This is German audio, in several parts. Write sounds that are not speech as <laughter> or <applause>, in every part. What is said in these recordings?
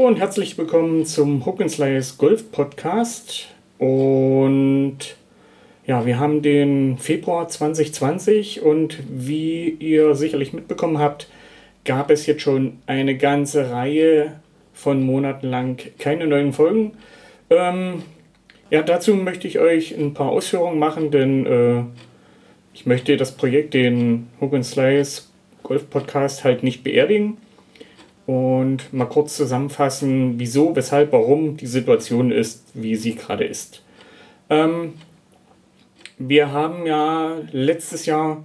Hallo und herzlich willkommen zum Hook Slice Golf Podcast. Und ja, wir haben den Februar 2020 und wie ihr sicherlich mitbekommen habt, gab es jetzt schon eine ganze Reihe von Monaten lang keine neuen Folgen. Ähm, ja, dazu möchte ich euch ein paar Ausführungen machen, denn äh, ich möchte das Projekt, den Hook Slice Golf Podcast, halt nicht beerdigen und mal kurz zusammenfassen, wieso, weshalb, warum die Situation ist, wie sie gerade ist. Ähm, wir haben ja letztes Jahr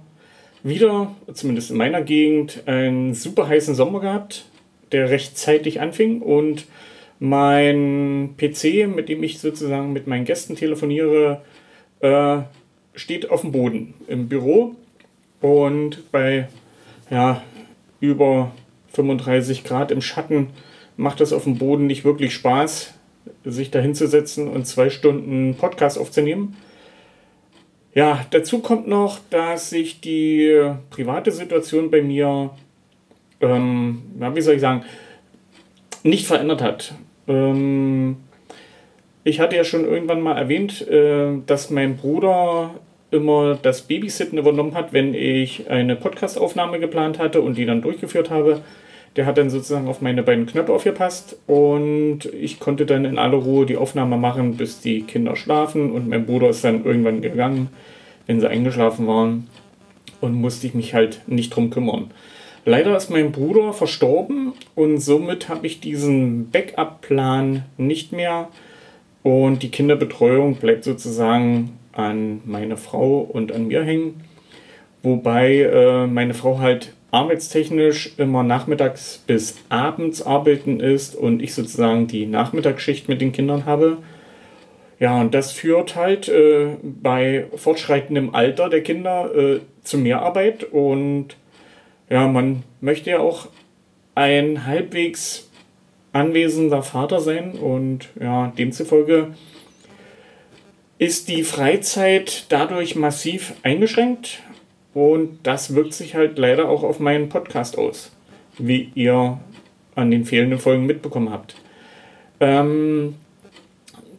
wieder, zumindest in meiner Gegend, einen super heißen Sommer gehabt, der rechtzeitig anfing und mein PC, mit dem ich sozusagen mit meinen Gästen telefoniere, äh, steht auf dem Boden im Büro und bei ja, über 35 Grad im Schatten macht es auf dem Boden nicht wirklich Spaß, sich da hinzusetzen und zwei Stunden Podcast aufzunehmen. Ja, dazu kommt noch, dass sich die private Situation bei mir, ähm, wie soll ich sagen, nicht verändert hat. Ähm, ich hatte ja schon irgendwann mal erwähnt, äh, dass mein Bruder immer das Babysitten übernommen hat, wenn ich eine Podcastaufnahme geplant hatte und die dann durchgeführt habe. Der hat dann sozusagen auf meine beiden Knöpfe aufgepasst und ich konnte dann in aller Ruhe die Aufnahme machen, bis die Kinder schlafen und mein Bruder ist dann irgendwann gegangen, wenn sie eingeschlafen waren und musste ich mich halt nicht drum kümmern. Leider ist mein Bruder verstorben und somit habe ich diesen Backup-Plan nicht mehr und die Kinderbetreuung bleibt sozusagen an meine Frau und an mir hängen. Wobei äh, meine Frau halt arbeitstechnisch immer nachmittags bis abends arbeiten ist und ich sozusagen die Nachmittagsschicht mit den Kindern habe. Ja, und das führt halt äh, bei fortschreitendem Alter der Kinder äh, zu mehr Arbeit und ja, man möchte ja auch ein halbwegs anwesender Vater sein und ja, demzufolge ist die Freizeit dadurch massiv eingeschränkt und das wirkt sich halt leider auch auf meinen Podcast aus, wie ihr an den fehlenden Folgen mitbekommen habt. Ähm,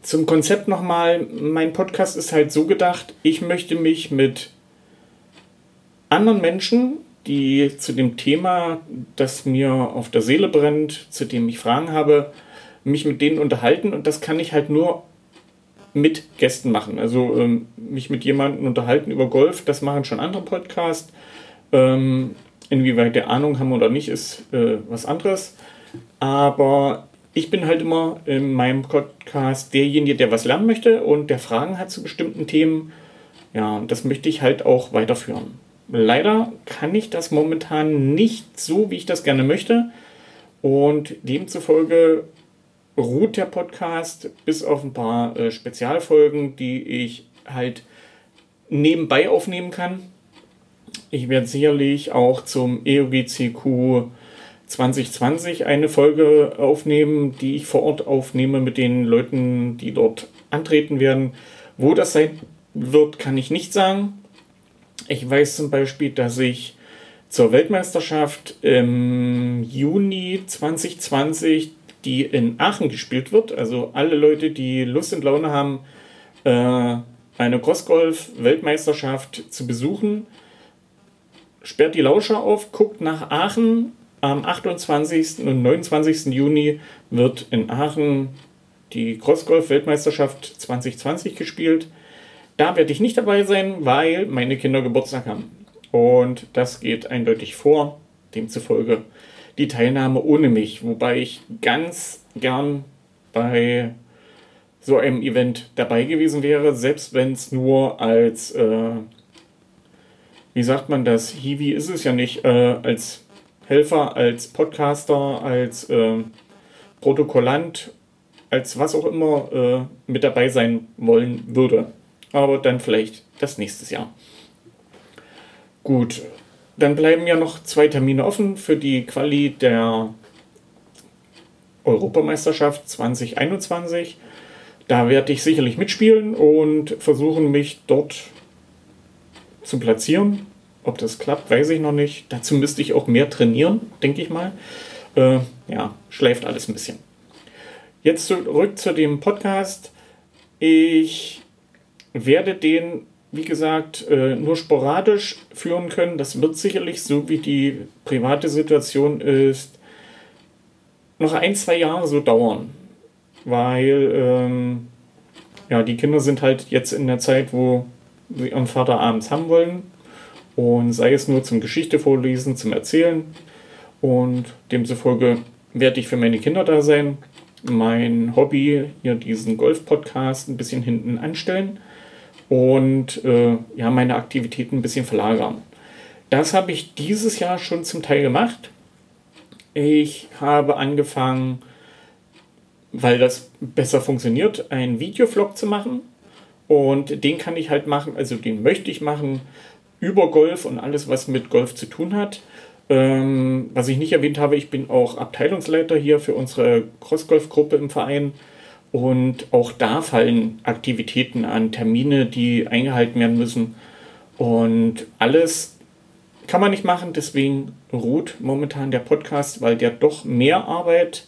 zum Konzept nochmal, mein Podcast ist halt so gedacht, ich möchte mich mit anderen Menschen, die zu dem Thema, das mir auf der Seele brennt, zu dem ich Fragen habe, mich mit denen unterhalten und das kann ich halt nur mit Gästen machen. Also ähm, mich mit jemandem unterhalten über Golf, das machen schon andere Podcasts. Ähm, inwieweit der Ahnung haben oder nicht, ist äh, was anderes. Aber ich bin halt immer in meinem Podcast derjenige, der was lernen möchte und der Fragen hat zu bestimmten Themen. Ja, und das möchte ich halt auch weiterführen. Leider kann ich das momentan nicht so, wie ich das gerne möchte. Und demzufolge ruht der Podcast bis auf ein paar äh, Spezialfolgen, die ich halt nebenbei aufnehmen kann. Ich werde sicherlich auch zum EOGCQ 2020 eine Folge aufnehmen, die ich vor Ort aufnehme mit den Leuten, die dort antreten werden. Wo das sein wird, kann ich nicht sagen. Ich weiß zum Beispiel, dass ich zur Weltmeisterschaft im Juni 2020 die in Aachen gespielt wird. Also alle Leute, die Lust und Laune haben, äh, eine Crossgolf-Weltmeisterschaft zu besuchen, sperrt die Lauscher auf, guckt nach Aachen. Am 28. und 29. Juni wird in Aachen die Crossgolf-Weltmeisterschaft 2020 gespielt. Da werde ich nicht dabei sein, weil meine Kinder Geburtstag haben. Und das geht eindeutig vor. Demzufolge die Teilnahme ohne mich, wobei ich ganz gern bei so einem Event dabei gewesen wäre, selbst wenn es nur als, äh, wie sagt man das, Hiwi ist es ja nicht, äh, als Helfer, als Podcaster, als äh, Protokollant, als was auch immer äh, mit dabei sein wollen würde. Aber dann vielleicht das nächste Jahr. Gut, dann bleiben ja noch zwei Termine offen für die Quali der Europameisterschaft 2021. Da werde ich sicherlich mitspielen und versuchen, mich dort zu platzieren. Ob das klappt, weiß ich noch nicht. Dazu müsste ich auch mehr trainieren, denke ich mal. äh, ja, schläft alles ein bisschen. Jetzt zurück zu dem Podcast. Ich werde den, wie gesagt, äh, nur sporadisch führen können. Das wird sicherlich, so wie die private Situation ist, noch ein, zwei Jahre so dauern. Weil ähm, ja, die Kinder sind halt jetzt in der Zeit, wo sie ihren Vater abends haben wollen. Und sei es nur zum Geschichte vorlesen, zum Erzählen. Und demzufolge werde ich für meine Kinder da sein. Mein Hobby, hier diesen Golf-Podcast, ein bisschen hinten anstellen. Und äh, ja, meine Aktivitäten ein bisschen verlagern. Das habe ich dieses Jahr schon zum Teil gemacht. Ich habe angefangen, weil das besser funktioniert, einen Videovlog zu machen. Und den kann ich halt machen, also den möchte ich machen über Golf und alles, was mit Golf zu tun hat. Ähm, was ich nicht erwähnt habe, ich bin auch Abteilungsleiter hier für unsere Crossgolf-Gruppe im Verein. Und auch da fallen Aktivitäten an, Termine, die eingehalten werden müssen. Und alles kann man nicht machen, deswegen ruht momentan der Podcast, weil der doch mehr Arbeit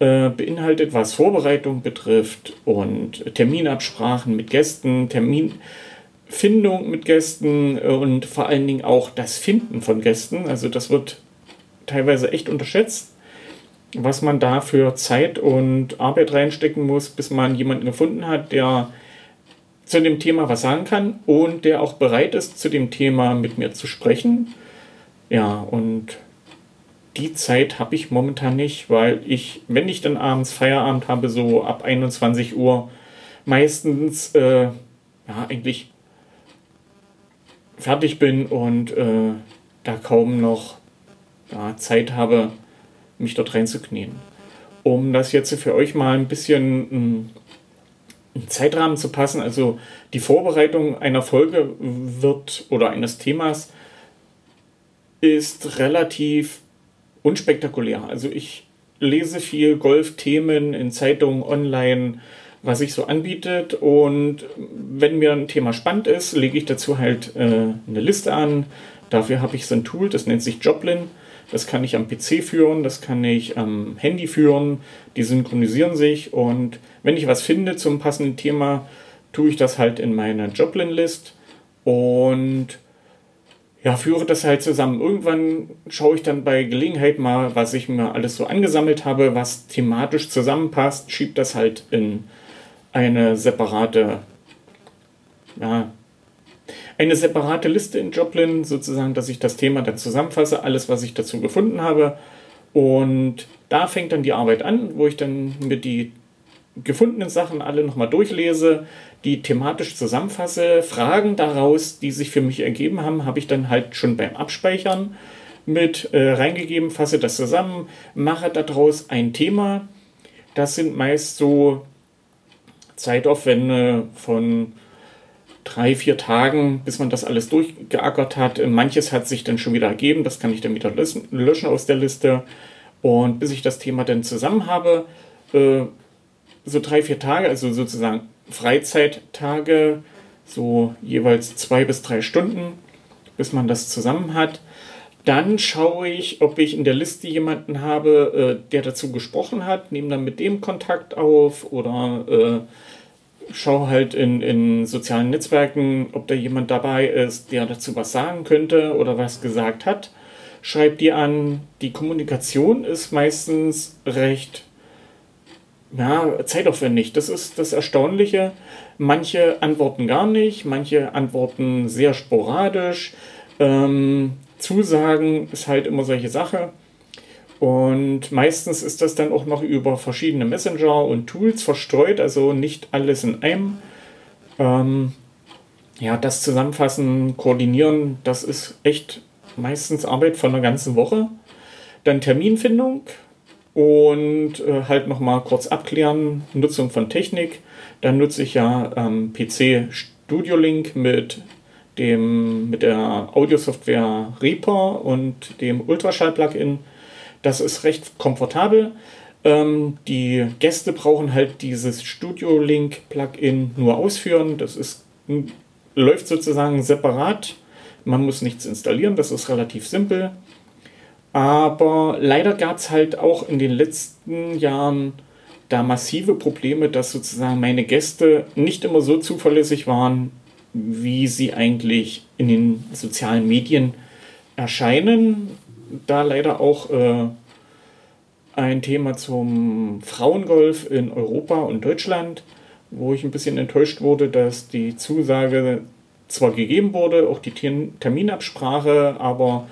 äh, beinhaltet, was Vorbereitung betrifft und Terminabsprachen mit Gästen, Terminfindung mit Gästen äh, und vor allen Dingen auch das Finden von Gästen. Also das wird teilweise echt unterschätzt, was man da für Zeit und Arbeit reinstecken muss, bis man jemanden gefunden hat, der zu dem Thema was sagen kann und der auch bereit ist, zu dem Thema mit mir zu sprechen. Ja, und die Zeit habe ich momentan nicht, weil ich, wenn ich dann abends Feierabend habe, so ab 21 Uhr, meistens äh, ja, eigentlich fertig bin und äh, da kaum noch ja, Zeit habe, mich dort reinzuknien. Um das jetzt für euch mal ein bisschen einen Zeitrahmen zu passen, also die Vorbereitung einer Folge wird oder eines Themas ist relativ unspektakulär. Also ich lese viel Golfthemen in Zeitungen, online, was sich so anbietet. Und wenn mir ein Thema spannend ist, lege ich dazu halt äh, eine Liste an. Dafür habe ich so ein Tool, das nennt sich Joplin. Das kann ich am PC führen, das kann ich am Handy führen. Die synchronisieren sich. Und wenn ich was finde zum passenden Thema, tue ich das halt in meine Joplin-List. Und ja, führe das halt zusammen. Irgendwann schaue ich dann bei Gelegenheit mal, was ich mir alles so angesammelt habe, was thematisch zusammenpasst, schiebe das halt in eine separate, ja, eine separate Liste in Joplin, sozusagen, dass ich das Thema dann zusammenfasse, alles, was ich dazu gefunden habe. Und da fängt dann die Arbeit an, wo ich dann mir die gefundenen Sachen alle nochmal durchlese, die thematisch zusammenfasse. Fragen daraus, die sich für mich ergeben haben, habe ich dann halt schon beim Abspeichern mit äh, reingegeben, fasse das zusammen, mache daraus ein Thema. Das sind meist so Zeitaufwände von drei, vier Tagen, bis man das alles durchgeackert hat. Manches hat sich dann schon wieder ergeben, das kann ich dann wieder löschen aus der Liste. Und bis ich das Thema dann zusammen habe, äh, so drei, vier Tage, also sozusagen Freizeittage, so jeweils zwei bis drei Stunden, bis man das zusammen hat. Dann schaue ich, ob ich in der Liste jemanden habe, äh, der dazu gesprochen hat, nehme dann mit dem Kontakt auf oder schaue halt in, in sozialen Netzwerken, ob da jemand dabei ist, der dazu was sagen könnte oder was gesagt hat. Schreib die an. Die Kommunikation ist meistens recht ja, zeitaufwendig. Das ist das Erstaunliche. Manche antworten gar nicht, manche antworten sehr sporadisch. Ähm, Zusagen ist halt immer solche Sache. Und meistens ist das dann auch noch über verschiedene Messenger und Tools verstreut, also nicht alles in einem. Ähm, ja, das Zusammenfassen, Koordinieren, das ist echt meistens Arbeit von einer ganzen Woche. Dann Terminfindung, und äh, halt nochmal kurz abklären, Nutzung von Technik. Dann nutze ich ja ähm, PC Studio Link mit, dem, mit der Audiosoftware Reaper und dem Ultraschall-Plugin. Das ist recht komfortabel. Ähm, die Gäste brauchen halt dieses Studio Link Plugin nur ausführen. Das ist, läuft sozusagen separat. Man muss nichts installieren, das ist relativ simpel. Aber leider gab es halt auch in den letzten Jahren da massive Probleme, dass sozusagen meine Gäste nicht immer so zuverlässig waren, wie sie eigentlich in den sozialen Medien erscheinen. Da leider auch äh, ein Thema zum Frauengolf in Europa und Deutschland, wo ich ein bisschen enttäuscht wurde, dass die Zusage zwar gegeben wurde, auch die Terminabsprache, aber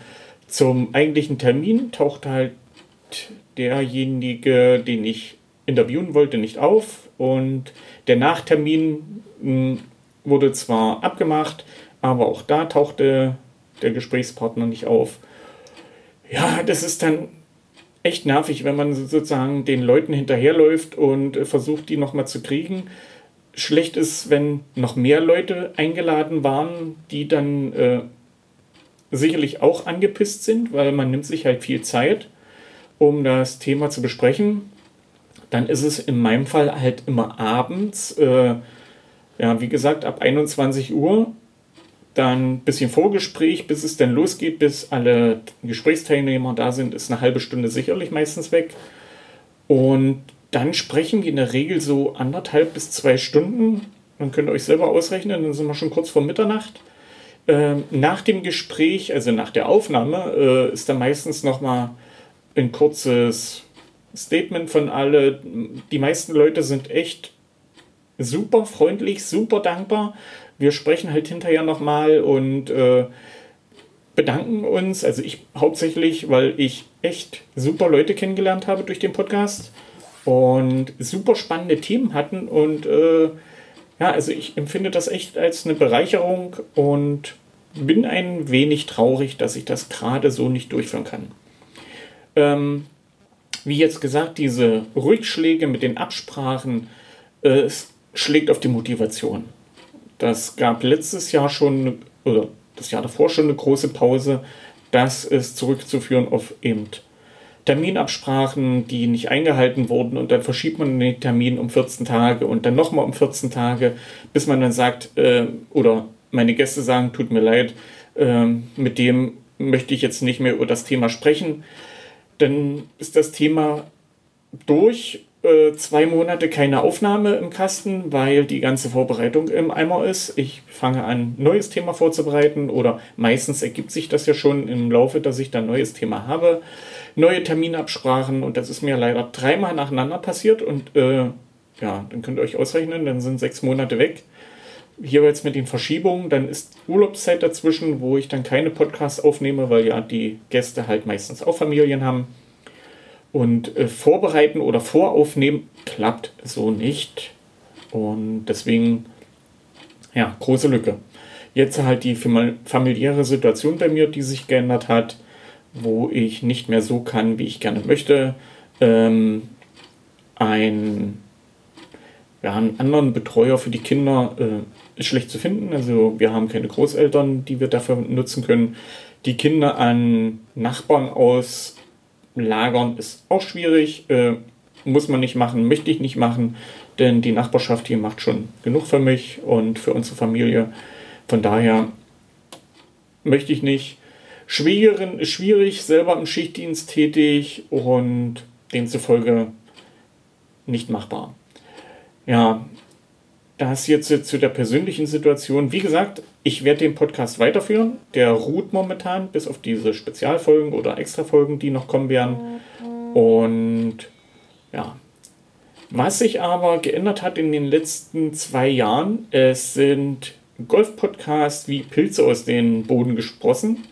zum eigentlichen Termin tauchte halt derjenige, den ich interviewen wollte, nicht auf. Und der Nachtermin hm, wurde zwar abgemacht, aber auch da tauchte der Gesprächspartner nicht auf. Ja, das ist dann echt nervig, wenn man sozusagen den Leuten hinterherläuft und versucht, die nochmal zu kriegen. Schlecht ist, wenn noch mehr Leute eingeladen waren, die dann äh, sicherlich auch angepisst sind, weil man nimmt sich halt viel Zeit, um das Thema zu besprechen. Dann ist es in meinem Fall halt immer abends, äh, ja, wie gesagt, ab 21 Uhr. Dann ein bisschen Vorgespräch, bis es dann losgeht, bis alle Gesprächsteilnehmer da sind, ist eine halbe Stunde sicherlich meistens weg. Und dann sprechen wir in der Regel so anderthalb bis zwei Stunden. Dann könnt ihr euch selber ausrechnen, dann sind wir schon kurz vor Mitternacht. Ähm, nach dem Gespräch, also nach der Aufnahme, äh, ist dann meistens nochmal ein kurzes Statement von alle. Die meisten Leute sind echt super freundlich, super dankbar. Wir sprechen halt hinterher nochmal und äh, bedanken uns. Also ich hauptsächlich, weil ich echt super Leute kennengelernt habe durch den Podcast und super spannende Themen hatten und äh, ja, also ich empfinde das echt als eine Bereicherung und bin ein wenig traurig, dass ich das gerade so nicht durchführen kann. Ähm, wie jetzt gesagt, diese Rückschläge mit den Absprachen äh, schlägt auf die Motivation. Das gab letztes Jahr schon, oder das Jahr davor schon eine große Pause. Das ist zurückzuführen auf eben Terminabsprachen, die nicht eingehalten wurden und dann verschiebt man den Termin um 14 Tage und dann nochmal um 14 Tage, bis man dann sagt, äh, oder meine Gäste sagen, tut mir leid, äh, mit dem möchte ich jetzt nicht mehr über das Thema sprechen. Dann ist das Thema durch. Äh, zwei Monate keine Aufnahme im Kasten, weil die ganze Vorbereitung im Eimer ist. Ich fange an, neues Thema vorzubereiten oder meistens ergibt sich das ja schon im Laufe, dass ich dann neues Thema habe neue Terminabsprachen und das ist mir leider dreimal nacheinander passiert und äh, ja, dann könnt ihr euch ausrechnen, dann sind sechs Monate weg. Hier jetzt mit den Verschiebungen, dann ist Urlaubszeit dazwischen, wo ich dann keine Podcasts aufnehme, weil ja die Gäste halt meistens auch Familien haben. Und äh, vorbereiten oder voraufnehmen klappt so nicht. Und deswegen, ja, große Lücke. Jetzt halt die familiäre Situation bei mir, die sich geändert hat wo ich nicht mehr so kann, wie ich gerne möchte. Ähm, ein, ja, einen anderen Betreuer für die Kinder äh, ist schlecht zu finden. Also wir haben keine Großeltern, die wir dafür nutzen können. Die Kinder an Nachbarn auslagern ist auch schwierig. Äh, muss man nicht machen, möchte ich nicht machen, denn die Nachbarschaft hier macht schon genug für mich und für unsere Familie. Von daher möchte ich nicht. Schwägerin ist schwierig, selber im Schichtdienst tätig und demzufolge nicht machbar. Ja, das jetzt zu der persönlichen Situation. Wie gesagt, ich werde den Podcast weiterführen. Der ruht momentan bis auf diese Spezialfolgen oder Extrafolgen, die noch kommen werden. Und ja, was sich aber geändert hat in den letzten zwei Jahren, es sind Golf-Podcasts wie Pilze aus dem Boden gesprossen.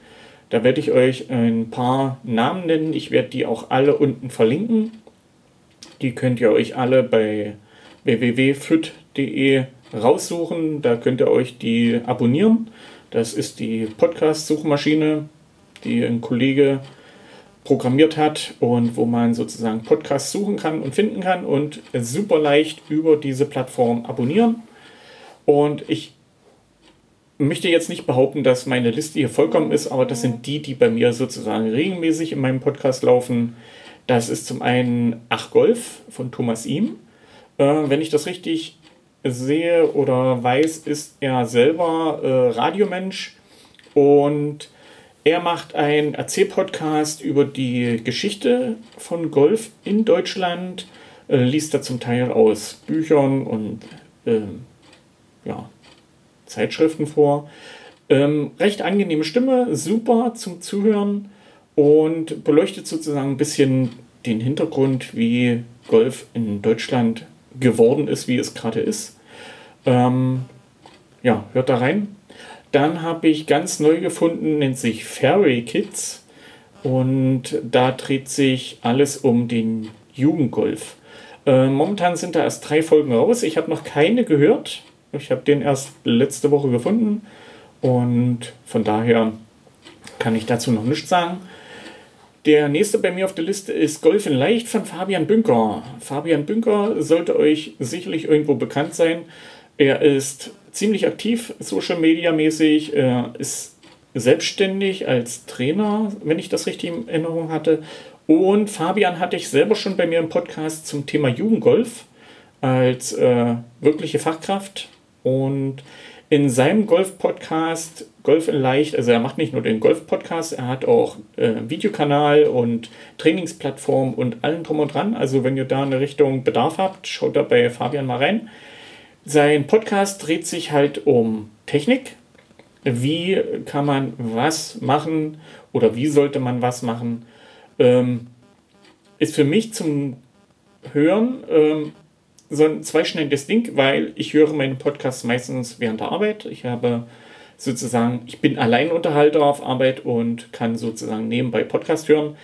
Da werde ich euch ein paar Namen nennen. Ich werde die auch alle unten verlinken. Die könnt ihr euch alle bei www.fit.de raussuchen. Da könnt ihr euch die abonnieren. Das ist die Podcast-Suchmaschine, die ein Kollege programmiert hat und wo man sozusagen Podcasts suchen kann und finden kann und super leicht über diese Plattform abonnieren. Und ich möchte jetzt nicht behaupten, dass meine Liste hier vollkommen ist, aber das sind die, die bei mir sozusagen regelmäßig in meinem Podcast laufen. Das ist zum einen Ach Golf von Thomas Ihm. Äh, wenn ich das richtig sehe oder weiß, ist er selber äh, Radiomensch und Er macht einen Erzählpodcast über die Geschichte von Golf in Deutschland, äh, liest da zum Teil aus Büchern und äh, ja, Zeitschriften vor. Ähm, recht angenehme Stimme, super zum Zuhören und beleuchtet sozusagen ein bisschen den Hintergrund, wie Golf in Deutschland geworden ist, wie es gerade ist. Ähm, ja, hört da rein. Dann habe ich ganz neu gefunden, nennt sich Fairy Kids. Und da dreht sich alles um den Jugendgolf. Äh, momentan sind da erst drei Folgen raus. Ich habe noch keine gehört. Ich habe den erst letzte Woche gefunden. Und von daher kann ich dazu noch nichts sagen. Der nächste bei mir auf der Liste ist Golf in Leicht von Fabian Bünker. Fabian Bünker sollte euch sicherlich irgendwo bekannt sein. Er ist ziemlich aktiv, Social Media mäßig, er ist selbstständig als Trainer, wenn ich das richtig in Erinnerung hatte. Und Fabian hatte ich selber schon bei mir im Podcast zum Thema Jugendgolf als äh, wirkliche Fachkraft. Und in seinem Golf-Podcast Golf in Leicht, also er macht nicht nur den Golf-Podcast, er hat auch äh, Videokanal und Trainingsplattform und allen drum und dran. Also wenn ihr da eine Richtung Bedarf habt, schaut da bei Fabian mal rein. Sein Podcast dreht sich halt um Technik. Wie kann man was machen oder wie sollte man was machen? Ähm, ist für mich zum Hören ähm, so ein zweischneidiges Ding, weil ich höre meinen Podcast meistens während der Arbeit. Ich habe sozusagen, ich bin Alleinunterhalter auf Arbeit und kann sozusagen nebenbei Podcast hören.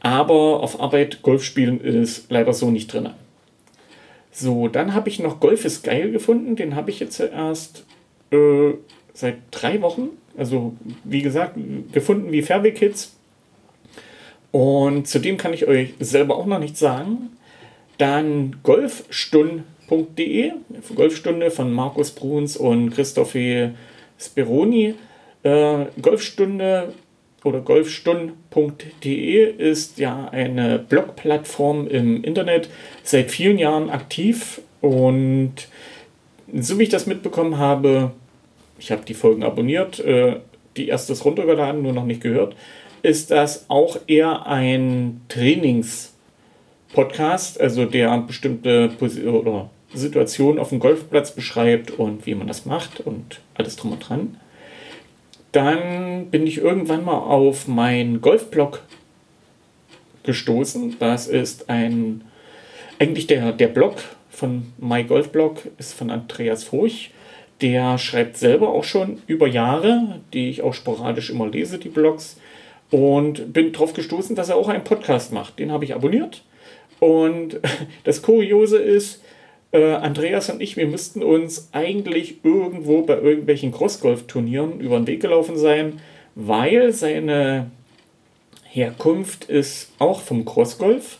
Aber auf Arbeit Golf spielen ist leider so nicht drin. So, dann habe ich noch Golf ist geil gefunden. Den habe ich jetzt erst äh, seit drei Wochen, also wie gesagt, gefunden wie Fairway Kids. Und zudem kann ich euch selber auch noch nichts sagen. Dann golfstunden.de, Golfstunde von Markus Bruns und Christophe Speroni. Äh, Golfstunde oder golfstunden.de ist ja eine Blogplattform im Internet seit vielen Jahren aktiv und so wie ich das mitbekommen habe, ich habe die Folgen abonniert, äh, die erstes runtergeladen, nur noch nicht gehört, ist das auch eher ein Trainings-Podcast, also der bestimmte Position oder Situationen auf dem Golfplatz beschreibt und wie man das macht und alles drum und dran. Dann bin ich irgendwann mal auf meinen Golfblog gestoßen. Das ist ein, eigentlich der, der Blog von MyGolfblog ist von Andreas Furch. Der schreibt selber auch schon über Jahre, die ich auch sporadisch immer lese, die Blogs. Und bin darauf gestoßen, dass er auch einen Podcast macht. Den habe ich abonniert. Und <laughs> das Kuriose ist, äh, Andreas und ich, wir müssten uns eigentlich irgendwo bei irgendwelchen Crossgolf-Turnieren über den Weg gelaufen sein, weil seine Herkunft ist auch vom Crossgolf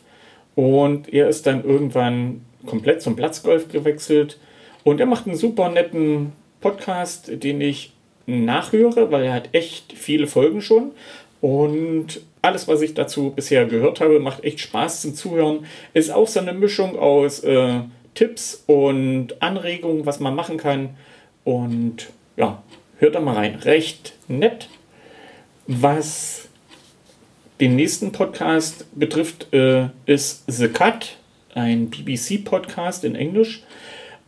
und er ist dann irgendwann komplett zum Platzgolf gewechselt und er macht einen super netten Podcast, den ich nachhöre, weil er hat echt viele Folgen schon und alles, was ich dazu bisher gehört habe, macht echt Spaß zum Zuhören. Ist auch so eine Mischung aus äh, Tipps und Anregungen, was man machen kann. Und ja, hört da mal rein. Recht nett. Was den nächsten Podcast betrifft, äh, ist The Cut, ein BBC-Podcast in Englisch.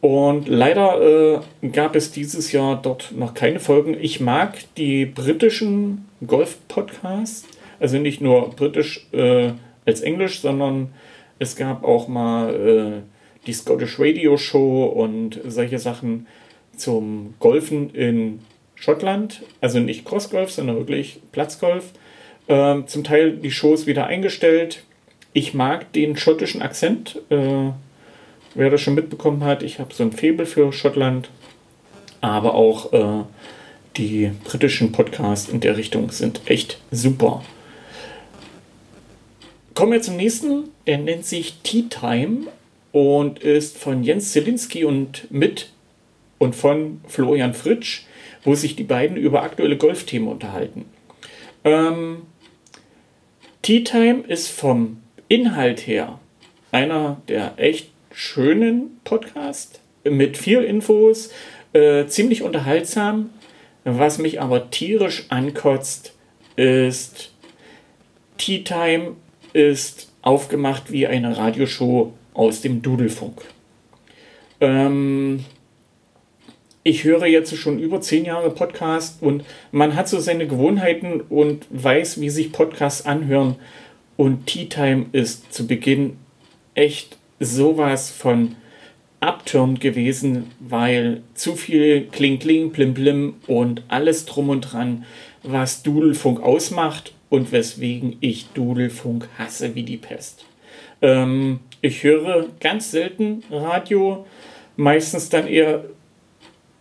Und leider äh, gab es dieses Jahr dort noch keine Folgen. Ich mag die britischen Golf-Podcasts, also nicht nur britisch äh, als Englisch, sondern es gab auch mal äh, die Scottish Radio Show und solche Sachen zum Golfen in Schottland. Also nicht Crossgolf, sondern wirklich Platzgolf. Ähm, zum Teil die Shows wieder eingestellt. Ich mag den schottischen Akzent. Äh, wer das schon mitbekommen hat, ich habe so ein Faible für Schottland. Aber auch äh, die britischen Podcasts in der Richtung sind echt super. Kommen wir zum nächsten. Der nennt sich Tea Time und ist von Jens Zielinski und mit und von Florian Fritsch, wo sich die beiden über aktuelle Golfthemen unterhalten. Ähm, Tea Time ist vom Inhalt her einer der echt schönen Podcasts mit viel Infos, äh, ziemlich unterhaltsam. Was mich aber tierisch ankotzt, ist Tea Time ist aufgemacht wie eine Radioshow aus dem Dudelfunk. Ähm, ich höre jetzt schon über zehn Jahre Podcast und man hat so seine Gewohnheiten und weiß, wie sich Podcasts anhören. Und Tea Time ist zu Beginn echt sowas von abtürend gewesen, weil zu viel Kling Kling, Plim Plim und alles drum und dran, was Dudelfunk ausmacht und weswegen ich Dudelfunk hasse wie die Pest. Ähm, ich höre ganz selten Radio, meistens dann eher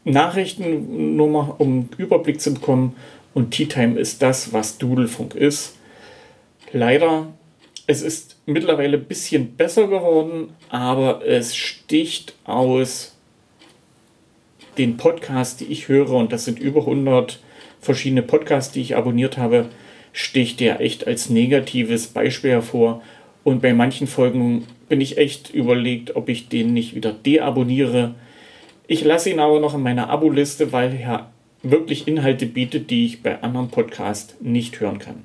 Nachrichten, nur mal um Überblick zu bekommen. Und Tea Time ist das, was Dudelfunk ist. Leider, es ist mittlerweile ein bisschen besser geworden, aber es sticht aus den Podcasts, die ich höre, und das sind über 100 verschiedene Podcasts, die ich abonniert habe, sticht der echt als negatives Beispiel hervor. Und bei manchen Folgen bin ich echt überlegt, ob ich den nicht wieder deabonniere. Ich lasse ihn aber noch in meiner Abo-Liste, weil er wirklich Inhalte bietet, die ich bei anderen Podcasts nicht hören kann.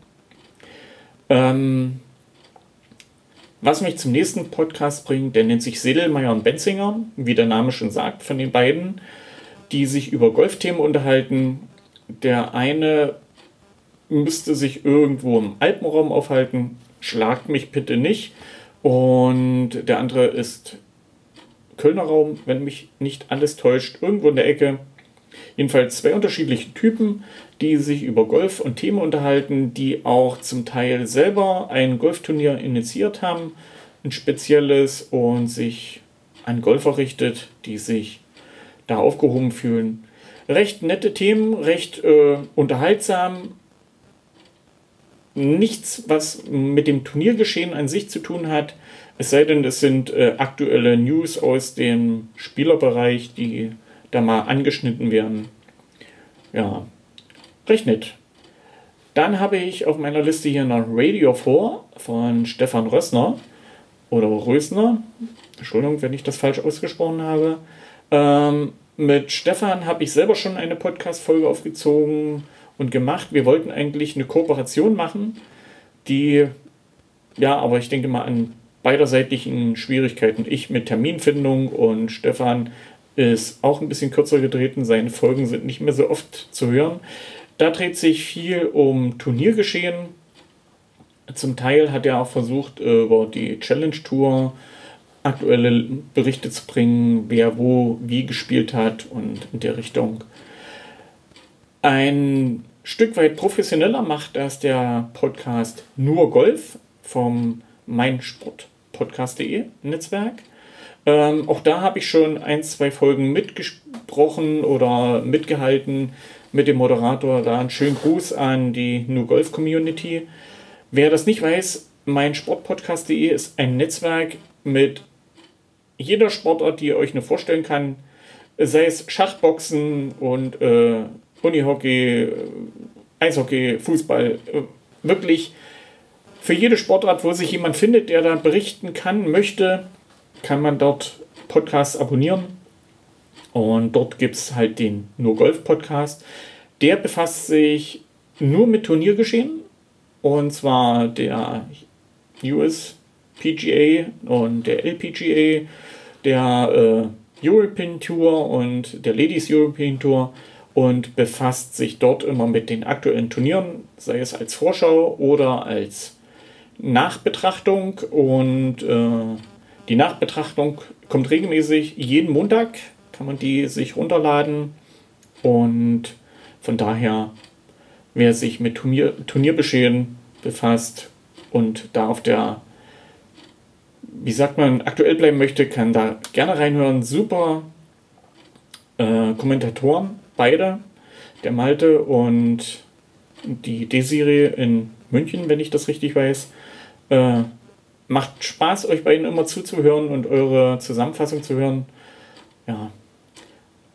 Ähm, was mich zum nächsten Podcast bringt, der nennt sich Sedelmeier und Benzinger, wie der Name schon sagt, von den beiden, die sich über Golfthemen unterhalten. Der eine müsste sich irgendwo im Alpenraum aufhalten. Schlagt mich bitte nicht. Und der andere ist Kölner Raum, wenn mich nicht alles täuscht, irgendwo in der Ecke. Jedenfalls zwei unterschiedliche Typen, die sich über Golf und Themen unterhalten, die auch zum Teil selber ein Golfturnier initiiert haben, ein spezielles und sich an Golfer richtet, die sich da aufgehoben fühlen. Recht nette Themen, recht äh, unterhaltsam, nichts, was mit dem Turniergeschehen an sich zu tun hat. Es sei denn, es sind äh, aktuelle News aus dem Spielerbereich, die da mal angeschnitten werden. Ja, recht nett. Dann habe ich auf meiner Liste hier noch Radio 4 von Stefan Rössner oder Rösner. Entschuldigung, wenn ich das falsch ausgesprochen habe. Ähm, mit Stefan habe ich selber schon eine Podcast-Folge aufgezogen und gemacht. Wir wollten eigentlich eine Kooperation machen, die, ja, aber ich denke mal an beiderseitigen Schwierigkeiten. Ich mit Terminfindung und Stefan ist auch ein bisschen kürzer getreten. Seine Folgen sind nicht mehr so oft zu hören. Da dreht sich viel um Turniergeschehen. Zum Teil hat er auch versucht, über die Challenge Tour aktuelle Berichte zu bringen, wer wo wie gespielt hat und in der Richtung. Ein Stück weit professioneller macht das der Podcast Nur Golf vom meinsportpodcast.de Netzwerk. Ähm, auch da habe ich schon ein, zwei Folgen mitgesprochen oder mitgehalten mit dem Moderator. Da einen schönen Gruß an die Nur Golf Community. Wer das nicht weiß, meinsportpodcast.de ist ein Netzwerk mit jeder Sportart, die ihr euch nur vorstellen kann. Sei es Schachboxen und äh, Unihockey, äh, Eishockey, Fußball, äh, wirklich für jede Sportart, wo sich jemand findet, der da berichten kann, möchte, kann man dort Podcasts abonnieren. Und dort gibt es halt den Nur Golf Podcast. Der befasst sich nur mit Turniergeschehen. Und zwar der US PGA und der LPGA, der äh, European Tour und der Ladies European Tour und befasst sich dort immer mit den aktuellen Turnieren, sei es als Vorschau oder als Nachbetrachtung. Und äh, die Nachbetrachtung kommt regelmäßig jeden Montag, kann man die sich runterladen. Und von daher, wer sich mit Turnier, Turnierbeschehen befasst und da auf der, wie sagt man, aktuell bleiben möchte, kann da gerne reinhören. Super äh, Kommentatoren beide, der Malte und die Desiree in München, wenn ich das richtig weiß. Äh, macht Spaß, euch beiden immer zuzuhören und eure Zusammenfassung zu hören. Ja.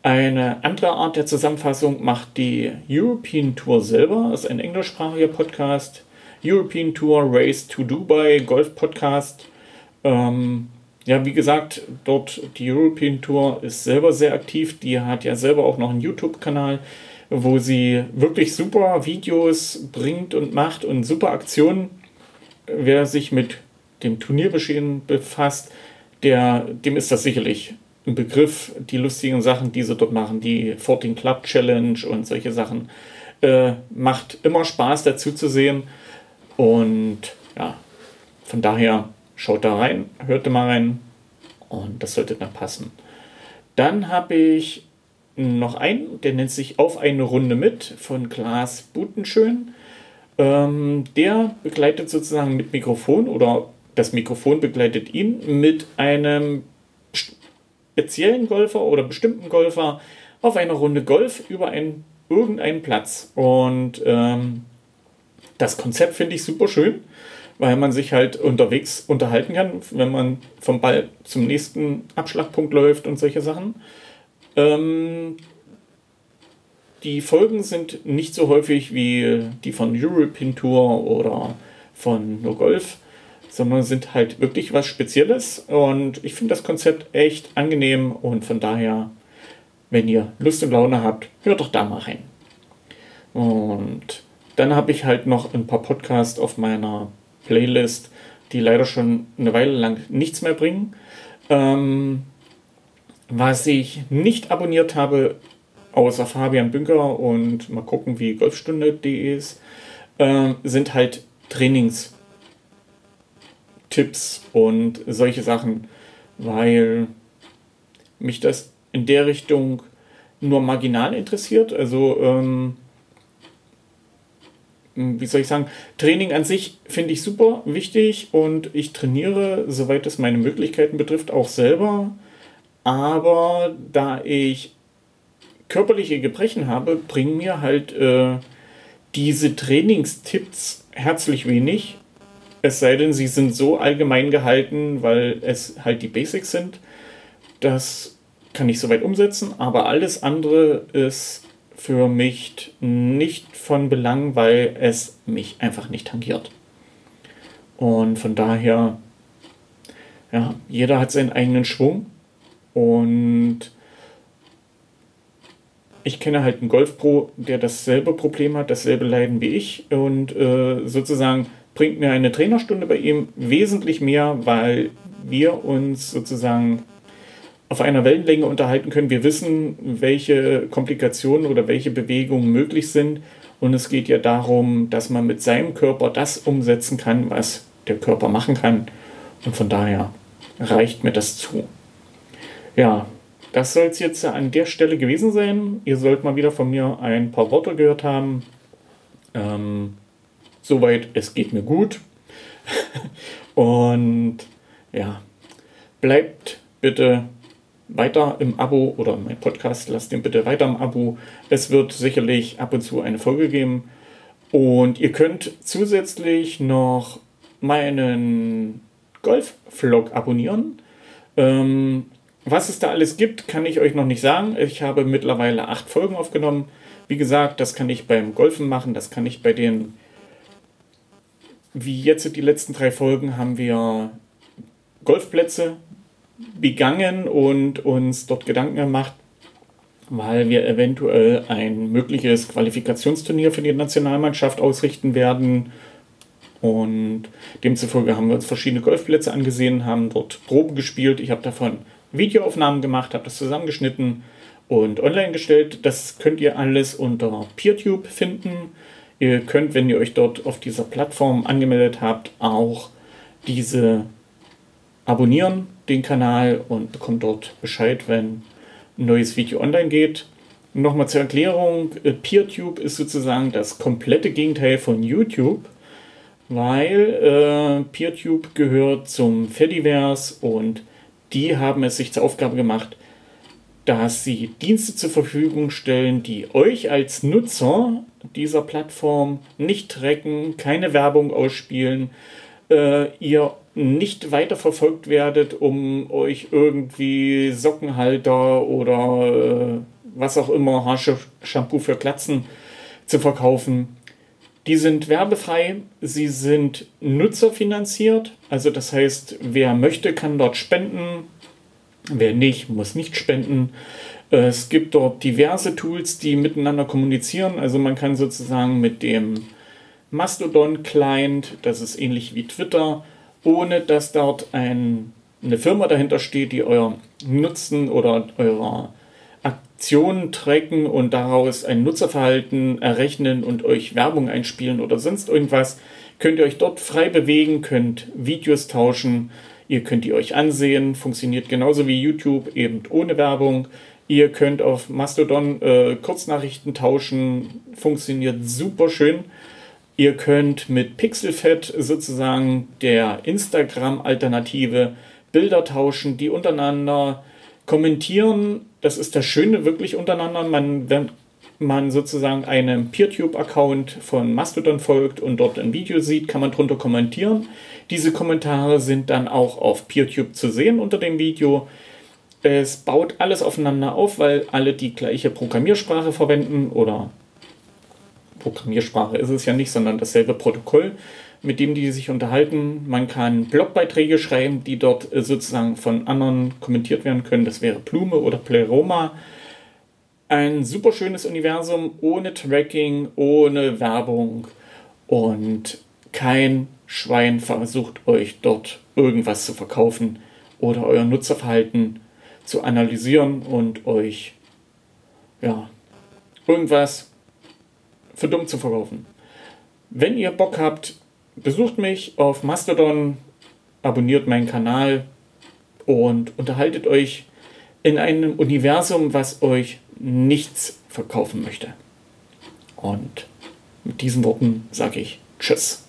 Eine andere Art der Zusammenfassung macht die European Tour selber. Das ist ein englischsprachiger Podcast. European Tour Race to Dubai Golf Podcast. Ähm, ja, wie gesagt, dort die European Tour ist selber sehr aktiv. Die hat ja selber auch noch einen YouTube-Kanal. wo sie wirklich super Videos bringt und macht und super Aktionen. Wer sich mit dem Turniergeschehen befasst, der, dem ist das sicherlich ein Begriff, die lustigen Sachen, die sie dort machen, die 14 Club Challenge und solche Sachen. Äh, macht immer Spaß dazu zu sehen. Und ja, von daher schaut da rein, hört da mal rein und das sollte dann passen. Dann habe ich noch einen, der nennt sich Auf eine Runde mit von Klaas Butenschön. Ähm, der begleitet sozusagen mit Mikrofon oder das Mikrofon begleitet ihn mit einem speziellen Golfer oder bestimmten Golfer auf einer Runde Golf über einen, irgendeinen Platz. Und ähm, das Konzept finde ich super schön, weil man sich halt unterwegs unterhalten kann, wenn man vom Ball zum nächsten Abschlagpunkt läuft und solche Sachen. Ähm, die Folgen sind nicht so häufig wie die von European Tour oder von No Golf, sondern sind halt wirklich was Spezielles. Und ich finde das Konzept echt angenehm und von daher, wenn ihr Lust und Laune habt, hört doch da mal rein. Und dann habe ich halt noch ein paar Podcasts auf meiner Playlist, die leider schon eine Weile lang nichts mehr bringen. Ähm, was ich nicht abonniert habe, außer Fabian Bünker und mal gucken, wie Golfstunde.de ist, äh, sind halt Trainings Tipps und solche Sachen, weil mich das in der Richtung nur marginal interessiert. Also, ähm, wie soll ich sagen, Training an sich finde ich super wichtig und ich trainiere, soweit es meine Möglichkeiten betrifft, auch selber. Aber da ich körperliche Gebrechen habe, bringen mir halt äh, diese Trainingstipps herzlich wenig, es sei denn, sie sind so allgemein gehalten, weil es halt die Basics sind. Das kann ich soweit umsetzen, aber alles andere ist für mich nicht von Belang, weil es mich einfach nicht tangiert. Und von daher, ja, jeder hat seinen eigenen Schwung und ich kenne halt einen Golfpro, der dasselbe Problem hat, dasselbe Leiden wie ich und äh, sozusagen bringt mir eine Trainerstunde bei ihm wesentlich mehr, weil wir uns sozusagen auf einer Wellenlänge unterhalten können. Wir wissen, welche Komplikationen oder welche Bewegungen möglich sind. Und es geht ja darum, dass man mit seinem Körper das umsetzen kann, was der Körper machen kann. Und von daher reicht mir das zu. Ja, das soll es jetzt an der Stelle gewesen sein. Ihr sollt mal wieder von mir ein paar Worte gehört haben. Ähm, Soweit, es geht mir gut. <laughs> Und ja, bleibt bitte weiter im Abo oder mein Podcast, lasst den bitte weiter im Abo. Es wird sicherlich ab und zu eine Folge geben. Und ihr könnt zusätzlich noch meinen Golf-Vlog abonnieren. Ähm, was es da alles gibt, kann ich euch noch nicht sagen. Ich habe mittlerweile acht Folgen aufgenommen. Wie gesagt, das kann ich beim Golfen machen, das kann ich bei den wie jetzt die letzten drei Folgen haben wir Golfplätze begangen und uns dort Gedanken gemacht, weil wir eventuell ein mögliches Qualifikationsturnier für die Nationalmannschaft ausrichten werden. Und demzufolge haben wir uns verschiedene Golfplätze angesehen, haben dort Proben gespielt. Ich habe davon Videoaufnahmen gemacht, habe das zusammengeschnitten und online gestellt. Das könnt ihr alles unter PeerTube finden. Ihr könnt, wenn ihr euch dort auf dieser Plattform angemeldet habt, auch diese abonnieren, den Kanal und bekommt dort Bescheid, wenn ein neues Video online geht. Nochmal zur Erklärung, äh, PeerTube ist sozusagen das komplette Gegenteil von YouTube, weil äh, PeerTube gehört zum Fediverse und die haben es sich zur Aufgabe gemacht, dass sie Dienste zur Verfügung stellen, die euch als Nutzer dieser Plattform nicht tracken, keine Werbung ausspielen, äh, ihr nicht weiter verfolgt werdet, um euch irgendwie Sockenhalter oder äh, was auch immer, Haarshampoo für Glatzen zu verkaufen. Die sind werbefrei, sie sind nutzerfinanziert, also das heißt, wer möchte, kann dort spenden, wer nicht, muss nicht spenden. Es gibt dort diverse Tools, die miteinander kommunizieren. Also man kann sozusagen mit dem Mastodon-Client, das ist ähnlich wie Twitter, ohne dass dort ein, eine Firma dahinter steht, die euer Nutzen oder eurer Aktionen tracken und daraus ein Nutzerverhalten errechnen und euch Werbung einspielen oder sonst irgendwas, könnt ihr euch dort frei bewegen, könnt Videos tauschen, ihr könnt die euch ansehen, funktioniert genauso wie YouTube, eben ohne Werbung. Ihr könnt auf Mastodon äh, Kurznachrichten tauschen, funktioniert super schön. Ihr könnt mit Pixelfed sozusagen der Instagram-Alternative Bilder tauschen, die untereinander kommentieren. Das ist das Schöne wirklich untereinander. Man, wenn man sozusagen einem PeerTube-Account von Mastodon folgt und dort ein Video sieht, kann man drunter kommentieren. Diese Kommentare sind dann auch auf PeerTube zu sehen unter dem Video. Es baut alles aufeinander auf, weil alle die gleiche Programmiersprache verwenden oder Programmiersprache ist es ja nicht, sondern dasselbe Protokoll, mit dem die sich unterhalten. Man kann Blogbeiträge schreiben, die dort äh, sozusagen von anderen kommentiert werden können. Das wäre Blume oder Pleroma. Ein super schönes Universum ohne Tracking, ohne Werbung und kein Schwein versucht euch dort irgendwas zu verkaufen oder euer Nutzerverhalten zu analysieren und euch ja, irgendwas für dumm zu verkaufen. Wenn ihr Bock habt, besucht mich auf Mastodon, abonniert meinen Kanal und unterhaltet euch in einem Universum, was euch nichts verkaufen möchte. Und mit diesen Worten sage ich Tschüss.